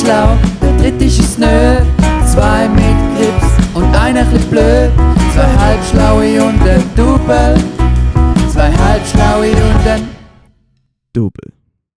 schlau, der dritte ist nö. Zwei mit Grips und einer chli blöd. Zwei halbschlaue und ein Double. Zwei halbschlaue und ein Double.